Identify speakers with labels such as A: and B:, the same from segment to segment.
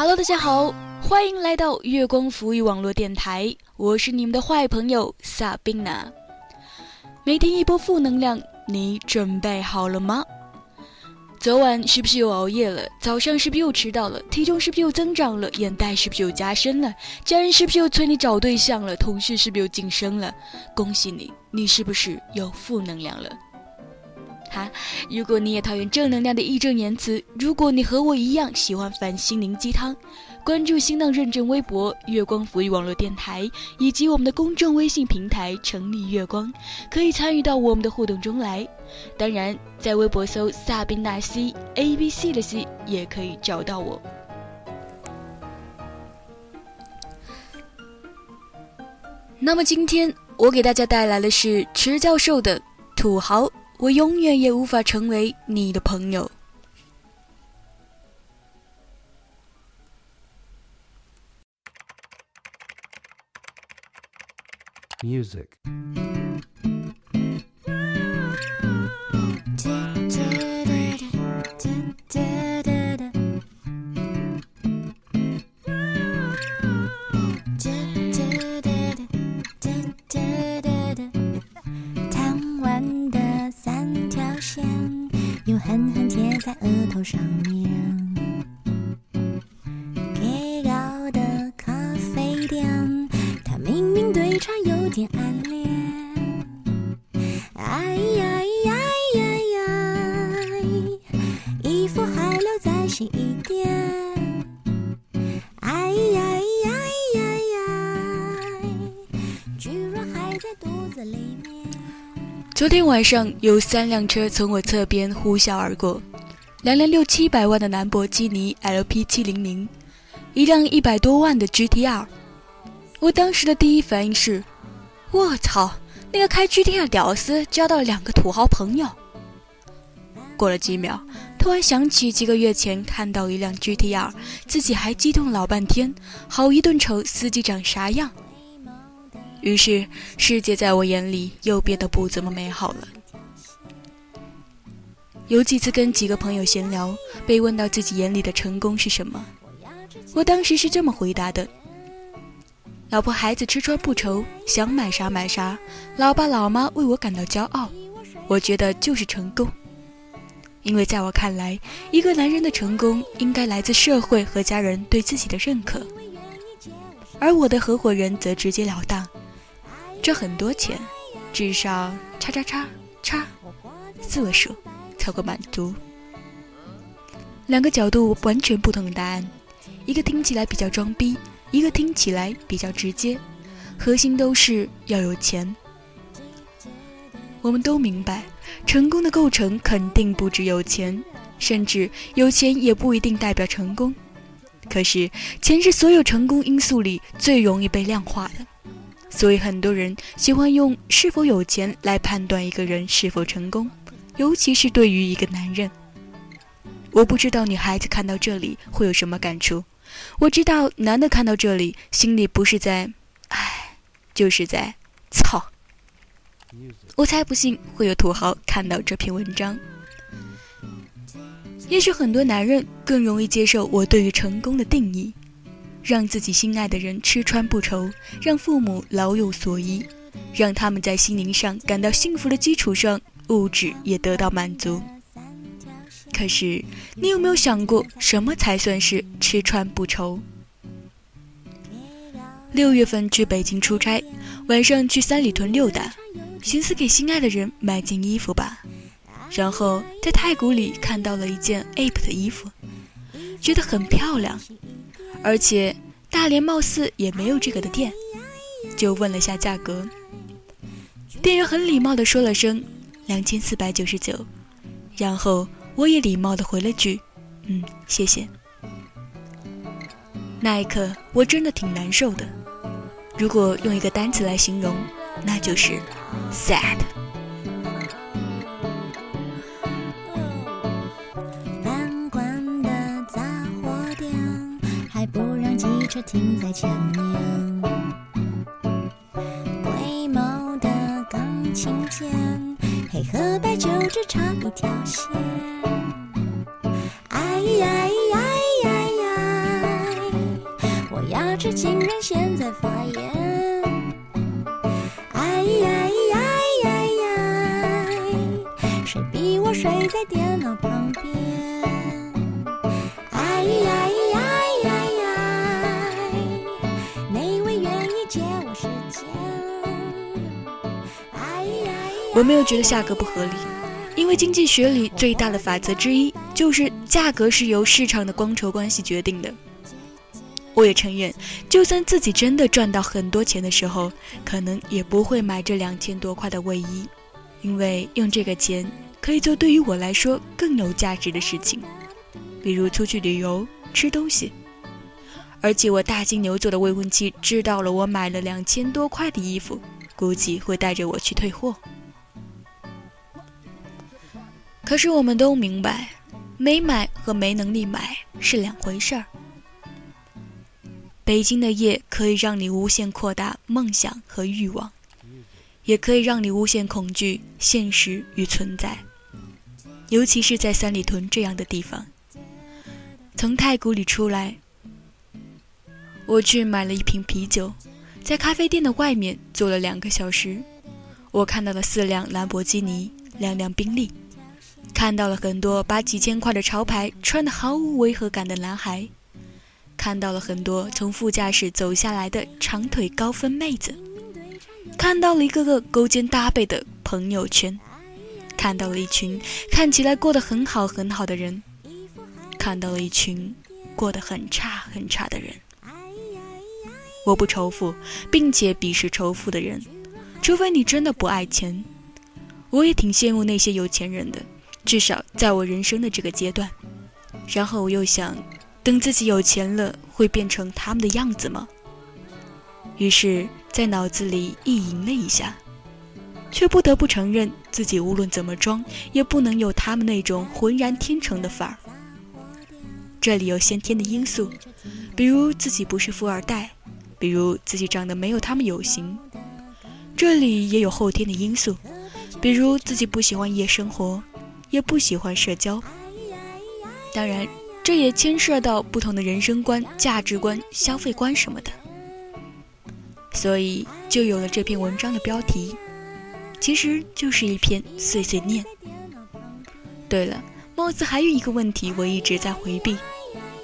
A: Hello，大家好，欢迎来到月光浮语网络电台，我是你们的坏朋友萨宾娜。每天一波负能量，你准备好了吗？昨晚是不是又熬夜了？早上是不是又迟到了？体重是不是又增长了？眼袋是不是又加深了？家人是不是又催你找对象了？同事是不是又晋升了？恭喜你，你是不是有负能量了？哈，如果你也讨厌正能量的义正言辞，如果你和我一样喜欢反心灵鸡汤。关注新浪认证微博“月光抚育网络电台”以及我们的公众微信平台“成立月光”，可以参与到我们的互动中来。当然，在微博搜“萨宾娜西 A B C” 的 C 也可以找到我。那么今天我给大家带来的是池教授的《土豪》，我永远也无法成为你的朋友。
B: music.
C: 在额头上面。暗恋，哎呀呀呀呀，衣服还留在洗衣店，哎呀呀呀呀，居然还在肚子里面。
A: 昨天晚上有三辆车从我侧边呼啸而过，两辆六七百万的兰博基尼 LP 七零零，一辆一百多万的 GTR。我当时的第一反应是。我操！那个开 GTR 屌丝交到了两个土豪朋友。过了几秒，突然想起几个月前看到一辆 GTR，自己还激动老半天，好一顿瞅司机长啥样。于是世界在我眼里又变得不怎么美好了。有几次跟几个朋友闲聊，被问到自己眼里的成功是什么，我当时是这么回答的。老婆孩子吃穿不愁，想买啥买啥，老爸老妈为我感到骄傲，我觉得就是成功。因为在我看来，一个男人的成功应该来自社会和家人对自己的认可。而我的合伙人则直截了当，赚很多钱，至少叉叉叉叉四位数才够满足。两个角度完全不同的答案，一个听起来比较装逼。一个听起来比较直接，核心都是要有钱。我们都明白，成功的构成肯定不只有钱，甚至有钱也不一定代表成功。可是，钱是所有成功因素里最容易被量化的，所以很多人喜欢用是否有钱来判断一个人是否成功，尤其是对于一个男人。我不知道女孩子看到这里会有什么感触。我知道男的看到这里，心里不是在“唉”，就是在“操”。我才不信会有土豪看到这篇文章。也许很多男人更容易接受我对于成功的定义：让自己心爱的人吃穿不愁，让父母老有所依，让他们在心灵上感到幸福的基础上，物质也得到满足。可是，你有没有想过，什么才算是吃穿不愁？六月份去北京出差，晚上去三里屯溜达，寻思给心爱的人买件衣服吧。然后在太古里看到了一件 Ape 的衣服，觉得很漂亮，而且大连貌似也没有这个的店，就问了下价格。店员很礼貌地说了声两千四百九十九，然后。我也礼貌的回了句：“嗯，谢谢。”那一刻，我真的挺难受的。如果用一个单词来形容，那就是 “sad”。
C: 停在前面，和白酒只差一条线。哎呀呀呀呀！我牙齿竟然现在发炎。哎呀呀呀呀！谁逼我睡在电脑旁我
A: 没有觉得价格不合理，因为经济学里最大的法则之一就是价格是由市场的供求关系决定的。我也承认，就算自己真的赚到很多钱的时候，可能也不会买这两千多块的卫衣，因为用这个钱可以做对于我来说更有价值的事情，比如出去旅游、吃东西。而且我大金牛座的未婚妻知道了我买了两千多块的衣服，估计会带着我去退货。可是我们都明白，没买和没能力买是两回事儿。北京的夜可以让你无限扩大梦想和欲望，也可以让你无限恐惧现实与存在。尤其是在三里屯这样的地方，从太古里出来，我去买了一瓶啤酒，在咖啡店的外面坐了两个小时，我看到了四辆兰博基尼，两辆宾利，看到了很多把几千块的潮牌穿得毫无违和感的男孩。看到了很多从副驾驶走下来的长腿高分妹子，看到了一个个勾肩搭背的朋友圈，看到了一群看起来过得很好很好的人，看到了一群过得很差很差的人。我不仇富，并且鄙视仇富的人，除非你真的不爱钱。我也挺羡慕那些有钱人的，至少在我人生的这个阶段。然后我又想。等自己有钱了，会变成他们的样子吗？于是，在脑子里意淫了一下，却不得不承认，自己无论怎么装，也不能有他们那种浑然天成的范儿。这里有先天的因素，比如自己不是富二代，比如自己长得没有他们有型；这里也有后天的因素，比如自己不喜欢夜生活，也不喜欢社交。当然。这也牵涉到不同的人生观、价值观、消费观什么的，所以就有了这篇文章的标题，其实就是一篇碎碎念。对了，貌似还有一个问题我一直在回避：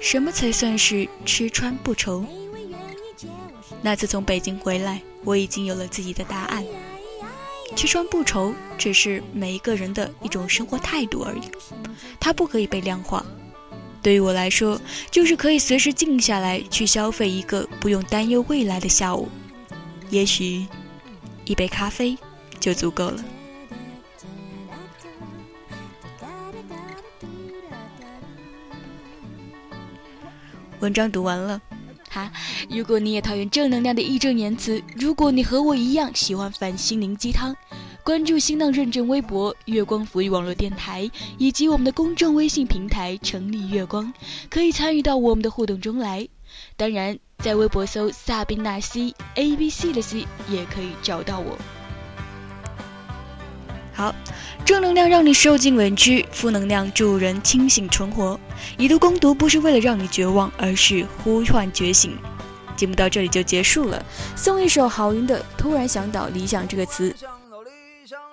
A: 什么才算是吃穿不愁？那次从北京回来，我已经有了自己的答案：吃穿不愁只是每一个人的一种生活态度而已，它不可以被量化。对于我来说，就是可以随时静下来去消费一个不用担忧未来的下午，也许一杯咖啡就足够了。文章读完了，哈！如果你也讨厌正能量的义正言辞，如果你和我一样喜欢反心灵鸡汤。关注新浪认证微博“月光浮语网络电台”以及我们的公众微信平台“成立月光”，可以参与到我们的互动中来。当然，在微博搜“萨宾娜西 A B C” 的 C 也可以找到我。好，正能量让你受尽委屈，负能量助人清醒存活。以毒攻毒不是为了让你绝望，而是呼唤觉醒。节目到这里就结束了，送一首郝云的《突然想到理想》这个词。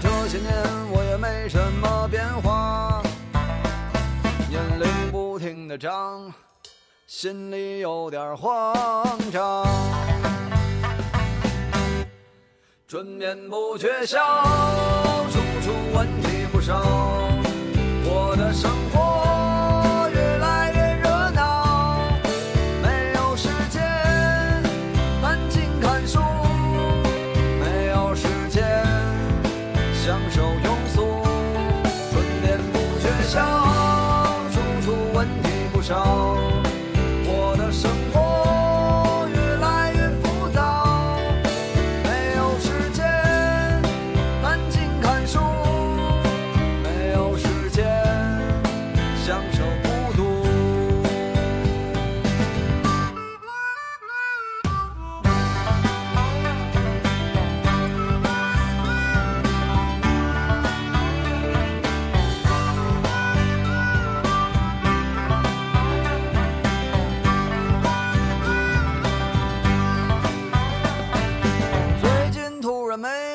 B: 这些年我也没什么变化，年龄不停的长，心里有点慌张。春眠不觉晓，处处问题不少，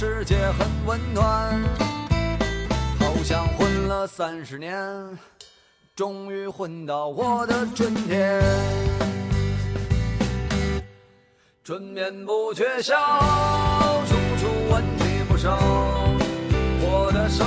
B: 世界很温暖，好像混了三十年，终于混到我的春天。春眠不觉晓，处处问题不少，我的生